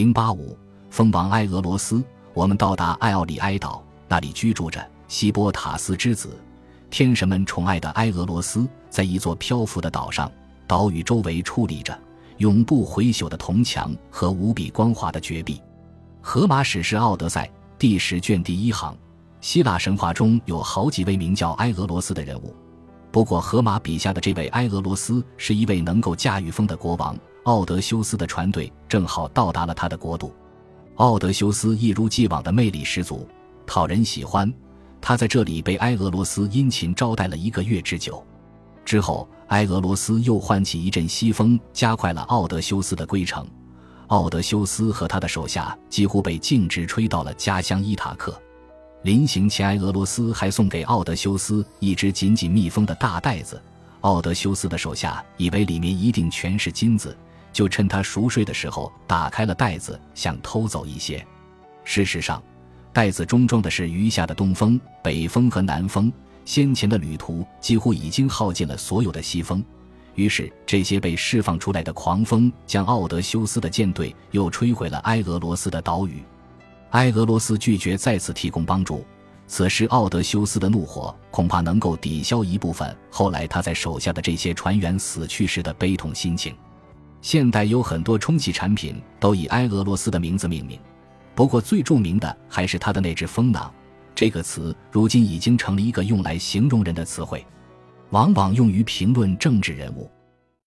零八五，封王埃俄罗斯。我们到达艾奥里埃岛，那里居住着希波塔斯之子，天神们宠爱的埃俄罗斯，在一座漂浮的岛上，岛屿周围矗立着永不回朽的铜墙和无比光滑的绝壁。荷马史诗《奥德赛》第十卷第一行，希腊神话中有好几位名叫埃俄罗斯的人物。不过，荷马笔下的这位埃俄罗斯是一位能够驾驭风的国王。奥德修斯的船队正好到达了他的国度。奥德修斯一如既往的魅力十足，讨人喜欢。他在这里被埃俄罗斯殷勤招待了一个月之久。之后，埃俄罗斯又唤起一阵西风，加快了奥德修斯的归程。奥德修斯和他的手下几乎被径直吹到了家乡伊塔克。临行前，埃俄罗斯还送给奥德修斯一只紧紧密封的大袋子。奥德修斯的手下以为里面一定全是金子，就趁他熟睡的时候打开了袋子，想偷走一些。事实上，袋子中装的是余下的东风、北风和南风。先前的旅途几乎已经耗尽了所有的西风。于是，这些被释放出来的狂风将奥德修斯的舰队又吹回了埃俄罗斯的岛屿。埃俄罗斯拒绝再次提供帮助。此时，奥德修斯的怒火恐怕能够抵消一部分后来他在手下的这些船员死去时的悲痛心情。现代有很多充气产品都以埃俄罗斯的名字命名，不过最著名的还是他的那只风囊。这个词如今已经成了一个用来形容人的词汇。往往用于评论政治人物。